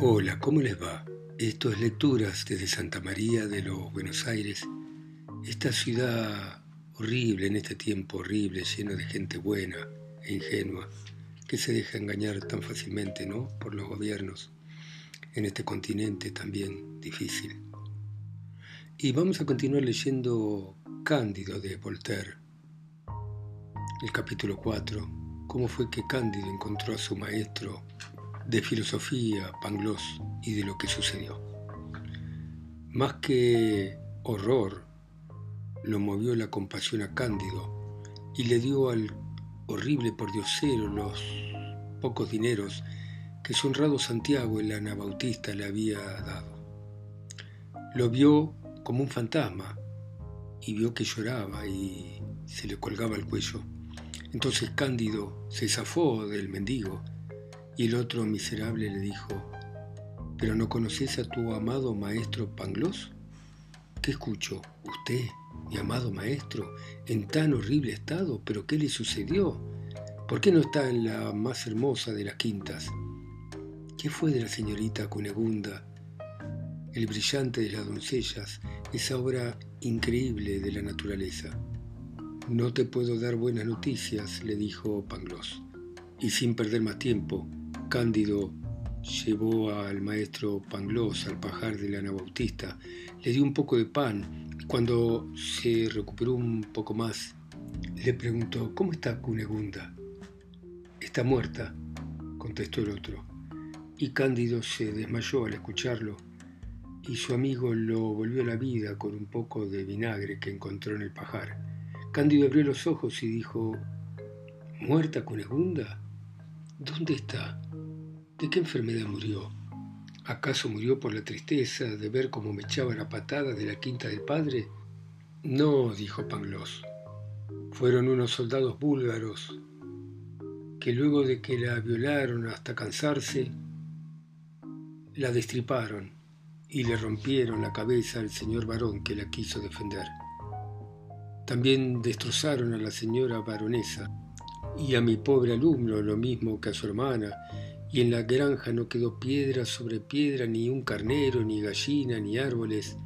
Hola, ¿cómo les va? Esto es Lecturas desde Santa María de los Buenos Aires, esta ciudad horrible en este tiempo horrible, lleno de gente buena e ingenua, que se deja engañar tan fácilmente, ¿no? Por los gobiernos, en este continente también difícil. Y vamos a continuar leyendo Cándido de Voltaire, el capítulo 4, cómo fue que Cándido encontró a su maestro de filosofía, Pangloss, y de lo que sucedió. Más que horror, lo movió la compasión a Cándido y le dio al horrible pordiosero los pocos dineros que su honrado Santiago, el anabautista, le había dado. Lo vio como un fantasma y vio que lloraba y se le colgaba el cuello. Entonces Cándido se zafó del mendigo y el otro miserable le dijo, ¿pero no conoces a tu amado maestro Pangloss? ¿Qué escucho? ¿Usted, mi amado maestro, en tan horrible estado? ¿Pero qué le sucedió? ¿Por qué no está en la más hermosa de las quintas? ¿Qué fue de la señorita Cunegunda? El brillante de las doncellas, esa obra increíble de la naturaleza. No te puedo dar buenas noticias, le dijo Pangloss. Y sin perder más tiempo, Cándido llevó al maestro Pangloss al pajar del Anabautista, le dio un poco de pan y cuando se recuperó un poco más, le preguntó, ¿cómo está Cunegunda? Está muerta, contestó el otro. Y Cándido se desmayó al escucharlo y su amigo lo volvió a la vida con un poco de vinagre que encontró en el pajar. Cándido abrió los ojos y dijo, ¿Muerta Cunegunda? ¿Dónde está? ¿De qué enfermedad murió? ¿Acaso murió por la tristeza de ver cómo me echaba la patada de la quinta del padre? No, dijo Pangloss. Fueron unos soldados búlgaros que luego de que la violaron hasta cansarse, la destriparon y le rompieron la cabeza al señor varón que la quiso defender. También destrozaron a la señora baronesa y a mi pobre alumno lo mismo que a su hermana y en la granja no quedó piedra sobre piedra, ni un carnero, ni gallina, ni árboles.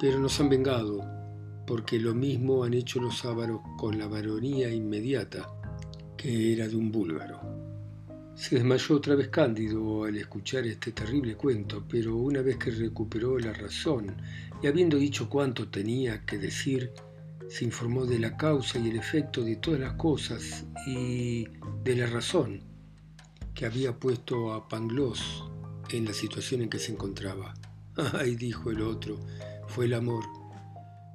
Pero nos han vengado, porque lo mismo han hecho los ávaros con la varonía inmediata, que era de un búlgaro. Se desmayó otra vez Cándido al escuchar este terrible cuento, pero una vez que recuperó la razón y habiendo dicho cuánto tenía que decir, se informó de la causa y el efecto de todas las cosas y de la razón que había puesto a Pangloss en la situación en que se encontraba. Ay, dijo el otro, fue el amor.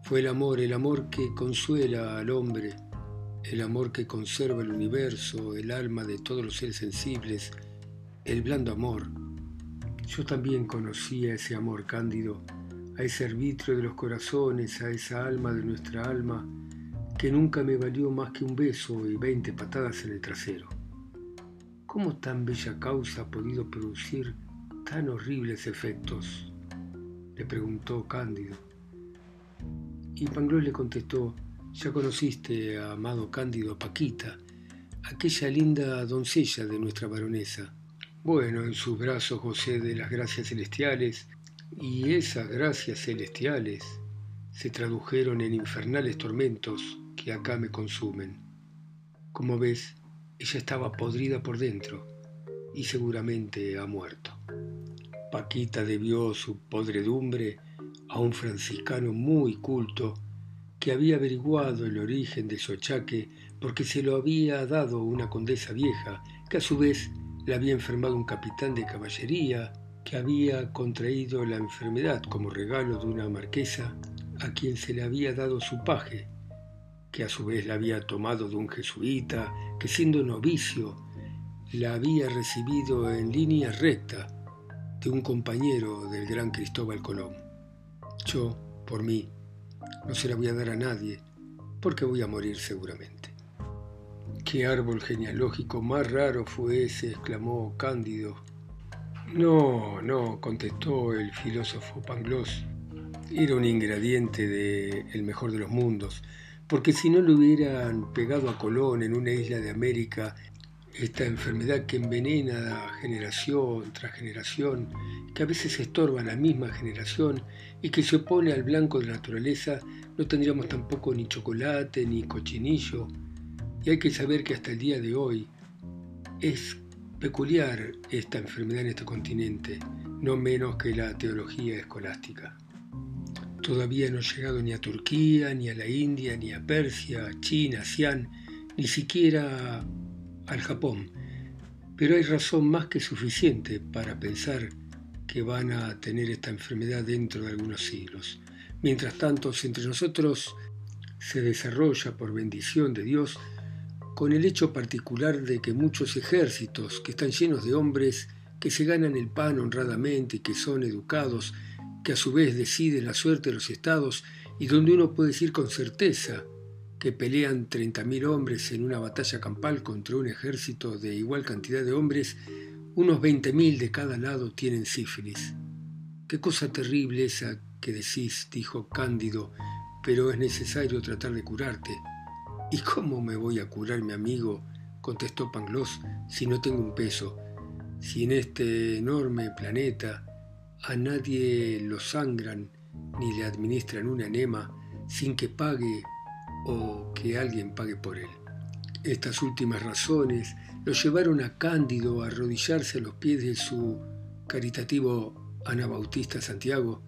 Fue el amor, el amor que consuela al hombre, el amor que conserva el universo, el alma de todos los seres sensibles, el blando amor. Yo también conocí a ese amor cándido, a ese arbitrio de los corazones, a esa alma de nuestra alma, que nunca me valió más que un beso y veinte patadas en el trasero. ¿Cómo tan bella causa ha podido producir tan horribles efectos? le preguntó Cándido. Y Pangloss le contestó, ya conociste, amado Cándido, Paquita, aquella linda doncella de nuestra baronesa. Bueno, en sus brazos gocé de las gracias celestiales, y esas gracias celestiales se tradujeron en infernales tormentos que acá me consumen. Como ves, ella estaba podrida por dentro y seguramente ha muerto. Paquita debió su podredumbre a un franciscano muy culto que había averiguado el origen de su achaque porque se lo había dado una condesa vieja, que a su vez le había enfermado un capitán de caballería que había contraído la enfermedad como regalo de una marquesa a quien se le había dado su paje que a su vez la había tomado de un jesuita, que siendo novicio la había recibido en línea recta de un compañero del gran Cristóbal Colón. Yo, por mí, no se la voy a dar a nadie, porque voy a morir seguramente. ¿Qué árbol genealógico más raro fue ese? exclamó Cándido. No, no, contestó el filósofo Pangloss. Era un ingrediente de El mejor de los mundos, porque si no le hubieran pegado a Colón en una isla de América esta enfermedad que envenena generación tras generación, que a veces estorba a la misma generación y que se opone al blanco de la naturaleza, no tendríamos tampoco ni chocolate ni cochinillo. Y hay que saber que hasta el día de hoy es peculiar esta enfermedad en este continente, no menos que la teología escolástica. Todavía no ha llegado ni a Turquía, ni a la India, ni a Persia, China, Xi'an, ni siquiera al Japón, pero hay razón más que suficiente para pensar que van a tener esta enfermedad dentro de algunos siglos. Mientras tanto, entre nosotros se desarrolla por bendición de Dios con el hecho particular de que muchos ejércitos que están llenos de hombres que se ganan el pan honradamente y que son educados, que a su vez deciden la suerte de los estados y donde uno puede decir con certeza que pelean 30.000 hombres en una batalla campal contra un ejército de igual cantidad de hombres, unos 20.000 de cada lado tienen sífilis. Qué cosa terrible esa que decís, dijo Cándido, pero es necesario tratar de curarte. ¿Y cómo me voy a curar, mi amigo? contestó Pangloss, si no tengo un peso, si en este enorme planeta a nadie lo sangran ni le administran un enema sin que pague o que alguien pague por él. Estas últimas razones lo llevaron a Cándido a arrodillarse a los pies de su caritativo Anabautista Santiago,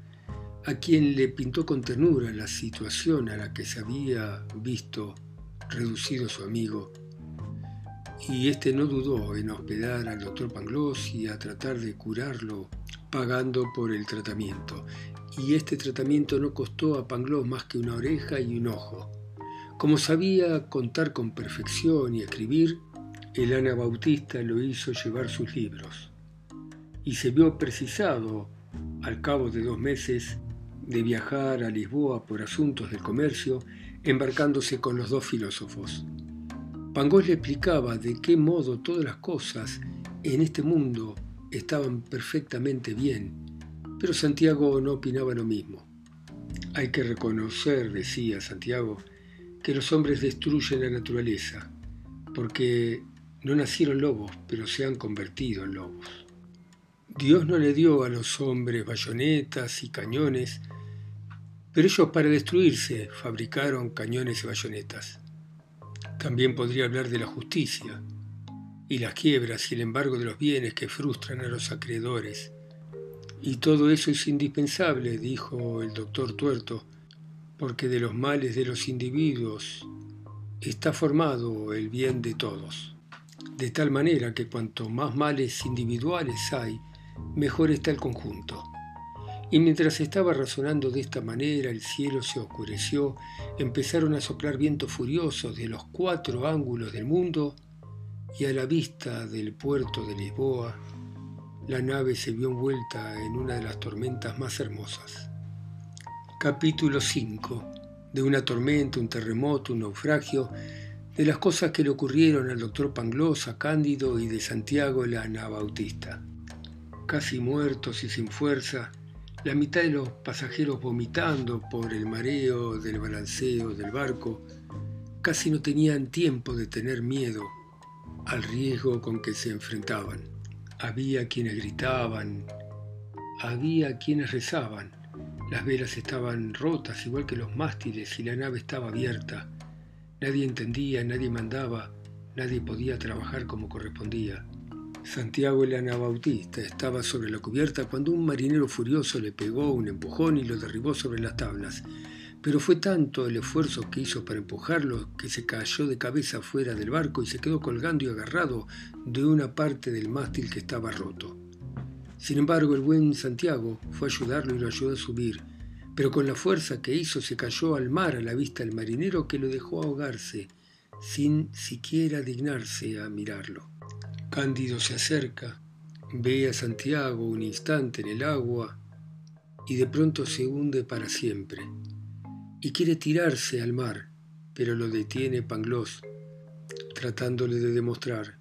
a quien le pintó con ternura la situación a la que se había visto reducido su amigo, y éste no dudó en hospedar al doctor Pangloss y a tratar de curarlo pagando por el tratamiento. Y este tratamiento no costó a Pangloss más que una oreja y un ojo. Como sabía contar con perfección y escribir, el anabautista lo hizo llevar sus libros y se vio precisado, al cabo de dos meses, de viajar a Lisboa por asuntos del comercio, embarcándose con los dos filósofos. Pangós le explicaba de qué modo todas las cosas en este mundo estaban perfectamente bien, pero Santiago no opinaba lo mismo. Hay que reconocer, decía Santiago, que los hombres destruyen la naturaleza, porque no nacieron lobos, pero se han convertido en lobos. Dios no le dio a los hombres bayonetas y cañones, pero ellos para destruirse fabricaron cañones y bayonetas. También podría hablar de la justicia y las quiebras y el embargo de los bienes que frustran a los acreedores. Y todo eso es indispensable, dijo el doctor Tuerto, porque de los males de los individuos está formado el bien de todos. De tal manera que cuanto más males individuales hay, mejor está el conjunto. Y mientras estaba razonando de esta manera, el cielo se oscureció, empezaron a soplar vientos furiosos de los cuatro ángulos del mundo, y a la vista del puerto de Lisboa, la nave se vio envuelta en una de las tormentas más hermosas. Capítulo 5. De una tormenta, un terremoto, un naufragio, de las cosas que le ocurrieron al doctor Pangloss, a Cándido y de Santiago el Anabautista. Casi muertos y sin fuerza, la mitad de los pasajeros vomitando por el mareo del balanceo del barco, casi no tenían tiempo de tener miedo al riesgo con que se enfrentaban. Había quienes gritaban, había quienes rezaban, las velas estaban rotas igual que los mástiles y la nave estaba abierta. Nadie entendía, nadie mandaba, nadie podía trabajar como correspondía. Santiago el Anabautista estaba sobre la cubierta cuando un marinero furioso le pegó un empujón y lo derribó sobre las tablas. Pero fue tanto el esfuerzo que hizo para empujarlo que se cayó de cabeza fuera del barco y se quedó colgando y agarrado de una parte del mástil que estaba roto. Sin embargo, el buen Santiago fue a ayudarlo y lo ayudó a subir, pero con la fuerza que hizo se cayó al mar a la vista del marinero que lo dejó ahogarse, sin siquiera dignarse a mirarlo. Cándido se acerca, ve a Santiago un instante en el agua y de pronto se hunde para siempre. Y quiere tirarse al mar, pero lo detiene Pangloss, tratándole de demostrar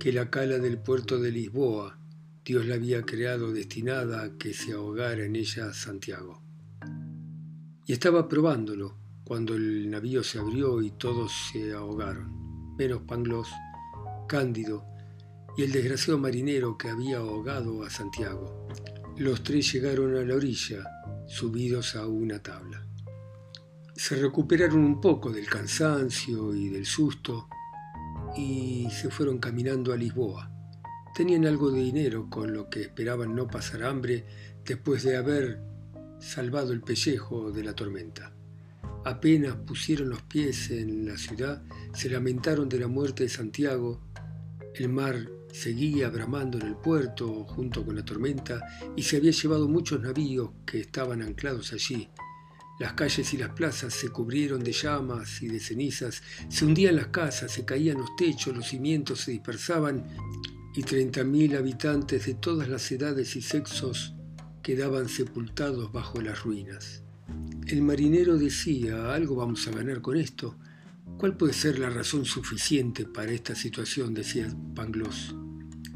que la cala del puerto de Lisboa Dios la había creado destinada a que se ahogara en ella Santiago. Y estaba probándolo cuando el navío se abrió y todos se ahogaron, menos Pangloss, Cándido y el desgraciado marinero que había ahogado a Santiago. Los tres llegaron a la orilla, subidos a una tabla. Se recuperaron un poco del cansancio y del susto y se fueron caminando a Lisboa. Tenían algo de dinero con lo que esperaban no pasar hambre después de haber salvado el pellejo de la tormenta. Apenas pusieron los pies en la ciudad, se lamentaron de la muerte de Santiago. El mar seguía bramando en el puerto junto con la tormenta y se había llevado muchos navíos que estaban anclados allí. Las calles y las plazas se cubrieron de llamas y de cenizas, se hundían las casas, se caían los techos, los cimientos se dispersaban y treinta mil habitantes de todas las edades y sexos quedaban sepultados bajo las ruinas. El marinero decía, algo vamos a ganar con esto. ¿Cuál puede ser la razón suficiente para esta situación? decía Pangloss.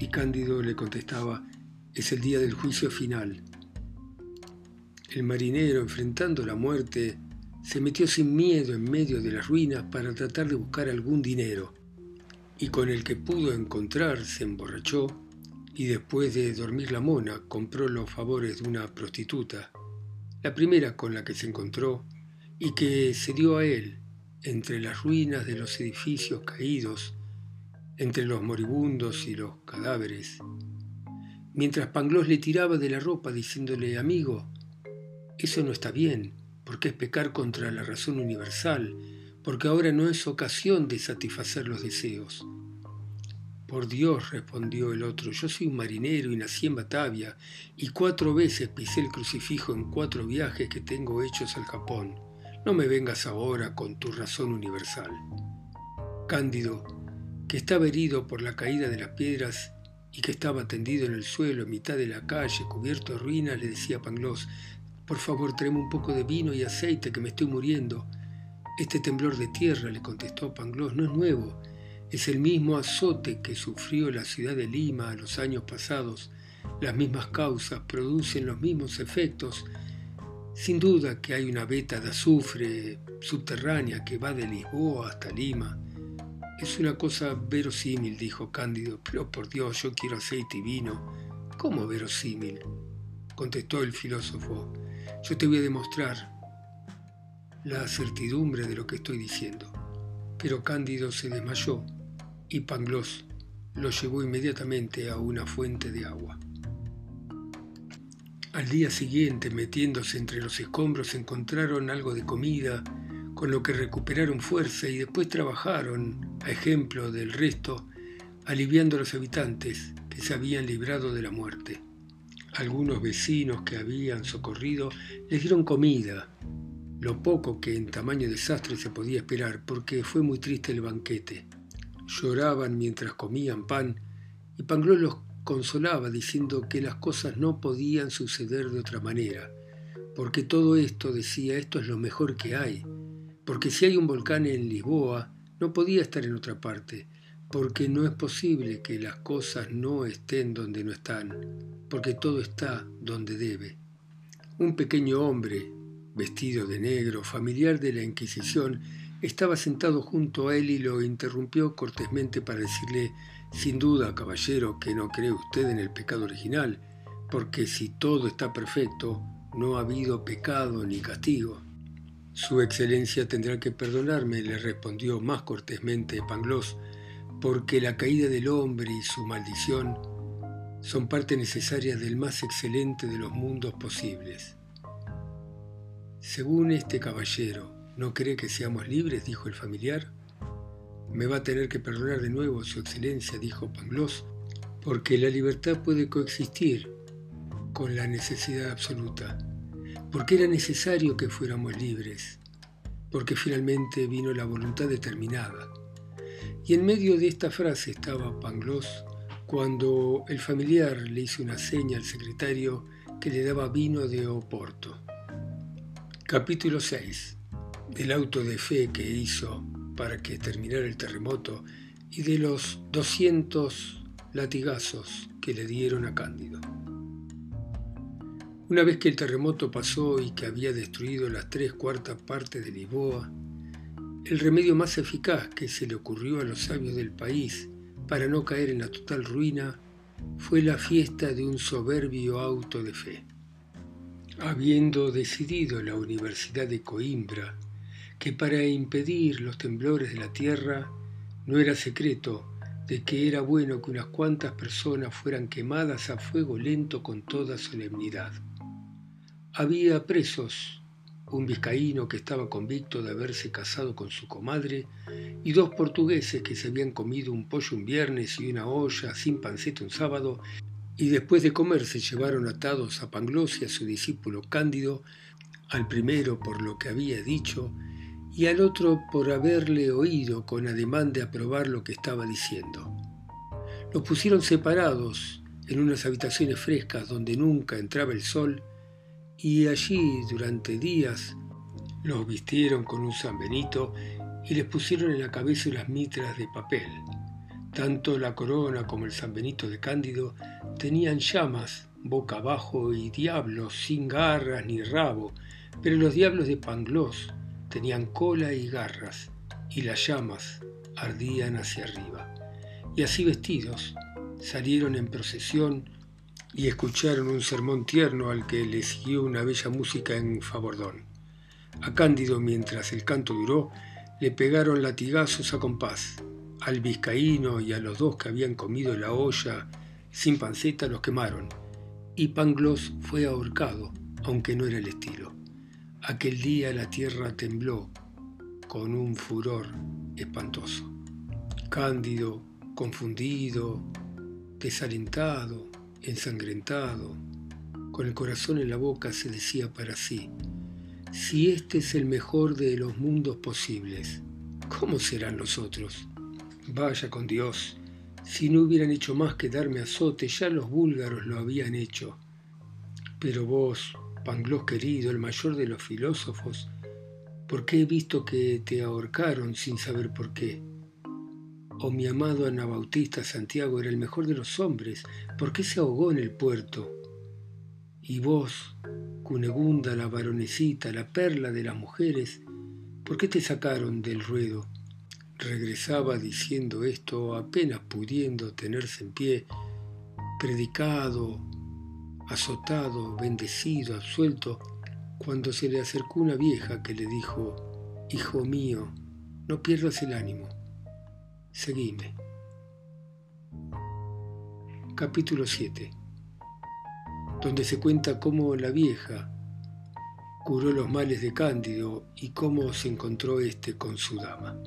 Y Cándido le contestaba, es el día del juicio final. El marinero, enfrentando la muerte, se metió sin miedo en medio de las ruinas para tratar de buscar algún dinero, y con el que pudo encontrar se emborrachó y después de dormir la mona compró los favores de una prostituta, la primera con la que se encontró y que se dio a él entre las ruinas de los edificios caídos entre los moribundos y los cadáveres, mientras Pangloss le tiraba de la ropa diciéndole, amigo, eso no está bien, porque es pecar contra la razón universal, porque ahora no es ocasión de satisfacer los deseos. Por Dios, respondió el otro, yo soy un marinero y nací en Batavia, y cuatro veces pisé el crucifijo en cuatro viajes que tengo hechos al Japón. No me vengas ahora con tu razón universal. Cándido que estaba herido por la caída de las piedras y que estaba tendido en el suelo en mitad de la calle, cubierto de ruinas, le decía Pangloss, por favor tráeme un poco de vino y aceite que me estoy muriendo. Este temblor de tierra, le contestó Pangloss, no es nuevo, es el mismo azote que sufrió la ciudad de Lima a los años pasados. Las mismas causas producen los mismos efectos. Sin duda que hay una veta de azufre subterránea que va de Lisboa hasta Lima es una cosa verosímil, dijo Cándido, pero por Dios, yo quiero aceite y vino. ¿Cómo verosímil? contestó el filósofo. Yo te voy a demostrar la certidumbre de lo que estoy diciendo. Pero Cándido se desmayó y Pangloss lo llevó inmediatamente a una fuente de agua. Al día siguiente, metiéndose entre los escombros, encontraron algo de comida con lo que recuperaron fuerza y después trabajaron, a ejemplo del resto, aliviando a los habitantes que se habían librado de la muerte. Algunos vecinos que habían socorrido les dieron comida, lo poco que en tamaño desastre se podía esperar, porque fue muy triste el banquete. Lloraban mientras comían pan y Pangloss los consolaba diciendo que las cosas no podían suceder de otra manera, porque todo esto, decía, esto es lo mejor que hay, porque si hay un volcán en Lisboa, no podía estar en otra parte, porque no es posible que las cosas no estén donde no están, porque todo está donde debe. Un pequeño hombre, vestido de negro, familiar de la Inquisición, estaba sentado junto a él y lo interrumpió cortésmente para decirle, sin duda, caballero, que no cree usted en el pecado original, porque si todo está perfecto, no ha habido pecado ni castigo. Su excelencia tendrá que perdonarme, le respondió más cortésmente Pangloss, porque la caída del hombre y su maldición son parte necesaria del más excelente de los mundos posibles. Según este caballero, ¿no cree que seamos libres? dijo el familiar. Me va a tener que perdonar de nuevo, Su Excelencia, dijo Pangloss, porque la libertad puede coexistir con la necesidad absoluta porque era necesario que fuéramos libres, porque finalmente vino la voluntad determinada. Y en medio de esta frase estaba Pangloss cuando el familiar le hizo una seña al secretario que le daba vino de Oporto. Capítulo 6. Del auto de fe que hizo para que terminara el terremoto y de los 200 latigazos que le dieron a Cándido. Una vez que el terremoto pasó y que había destruido las tres cuartas partes de Lisboa, el remedio más eficaz que se le ocurrió a los sabios del país para no caer en la total ruina, fue la fiesta de un soberbio auto de fe. Habiendo decidido la Universidad de Coimbra que para impedir los temblores de la tierra no era secreto de que era bueno que unas cuantas personas fueran quemadas a fuego lento con toda solemnidad. Había presos, un vizcaíno que estaba convicto de haberse casado con su comadre y dos portugueses que se habían comido un pollo un viernes y una olla sin panceta un sábado y después de comer se llevaron atados a Pangloss y a su discípulo Cándido, al primero por lo que había dicho y al otro por haberle oído con ademán de aprobar lo que estaba diciendo. Los pusieron separados en unas habitaciones frescas donde nunca entraba el sol y allí durante días los vistieron con un San Benito y les pusieron en la cabeza unas mitras de papel. Tanto la corona como el San Benito de Cándido tenían llamas boca abajo y diablos sin garras ni rabo, pero los diablos de Pangloss tenían cola y garras, y las llamas ardían hacia arriba. Y así vestidos, salieron en procesión y escucharon un sermón tierno al que le siguió una bella música en Fabordón. A Cándido, mientras el canto duró, le pegaron latigazos a compás. Al vizcaíno y a los dos que habían comido la olla sin panceta los quemaron, y Pangloss fue ahorcado, aunque no era el estilo. Aquel día la tierra tembló con un furor espantoso. Cándido, confundido, desalentado, ensangrentado, con el corazón en la boca se decía para sí, si este es el mejor de los mundos posibles, ¿cómo serán los otros? Vaya con Dios, si no hubieran hecho más que darme azote, ya los búlgaros lo habían hecho. Pero vos, Pangloss querido, el mayor de los filósofos, ¿por qué he visto que te ahorcaron sin saber por qué? O mi amado Anabautista Santiago era el mejor de los hombres, ¿por qué se ahogó en el puerto? Y vos, Cunegunda, la varonecita, la perla de las mujeres, ¿por qué te sacaron del ruedo? Regresaba diciendo esto apenas pudiendo tenerse en pie, predicado, azotado, bendecido, absuelto, cuando se le acercó una vieja que le dijo, Hijo mío, no pierdas el ánimo, seguime. Capítulo 7 donde se cuenta cómo la vieja curó los males de Cándido y cómo se encontró éste con su dama.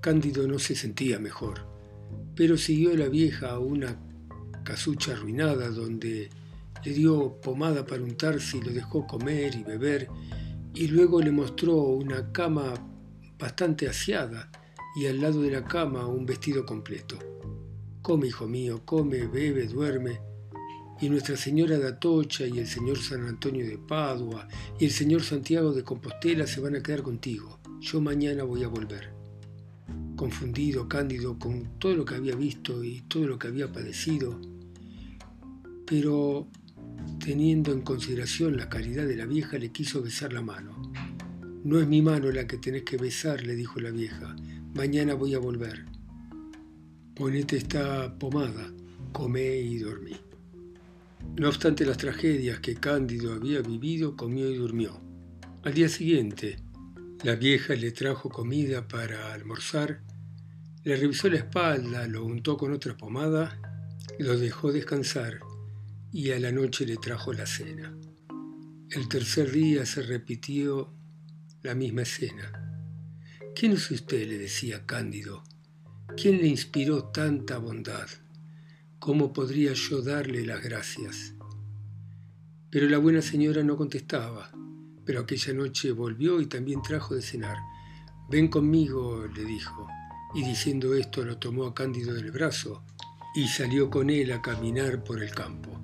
Cándido no se sentía mejor, pero siguió a la vieja a una casucha arruinada donde le dio pomada para untarse y lo dejó comer y beber y luego le mostró una cama bastante aseada y al lado de la cama un vestido completo. Come, hijo mío, come, bebe, duerme. Y Nuestra Señora de Atocha y el Señor San Antonio de Padua y el Señor Santiago de Compostela se van a quedar contigo. Yo mañana voy a volver. Confundido, cándido con todo lo que había visto y todo lo que había padecido, pero teniendo en consideración la caridad de la vieja, le quiso besar la mano. No es mi mano la que tenés que besar, le dijo la vieja. Mañana voy a volver. Ponete esta pomada, comé y dormí. No obstante las tragedias que Cándido había vivido, comió y durmió. Al día siguiente, la vieja le trajo comida para almorzar, le revisó la espalda, lo untó con otra pomada, lo dejó descansar y a la noche le trajo la cena. El tercer día se repitió la misma escena. ¿Quién es usted? le decía Cándido. ¿Quién le inspiró tanta bondad? ¿Cómo podría yo darle las gracias? Pero la buena señora no contestaba, pero aquella noche volvió y también trajo de cenar. Ven conmigo, le dijo, y diciendo esto lo tomó a Cándido del brazo y salió con él a caminar por el campo.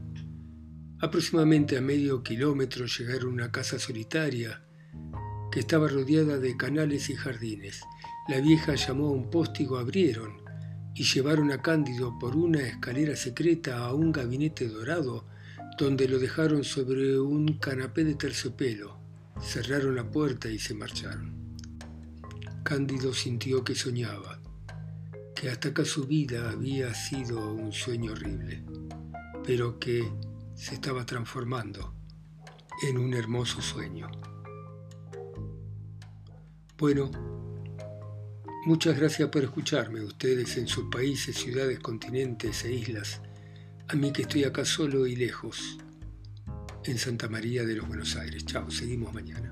Aproximadamente a medio kilómetro llegaron a una casa solitaria que estaba rodeada de canales y jardines. La vieja llamó a un postigo, abrieron y llevaron a Cándido por una escalera secreta a un gabinete dorado donde lo dejaron sobre un canapé de terciopelo. Cerraron la puerta y se marcharon. Cándido sintió que soñaba. que hasta acá su vida había sido un sueño horrible, pero que se estaba transformando en un hermoso sueño. Bueno, muchas gracias por escucharme, ustedes en sus países, ciudades, continentes e islas, a mí que estoy acá solo y lejos, en Santa María de los Buenos Aires. Chao, seguimos mañana.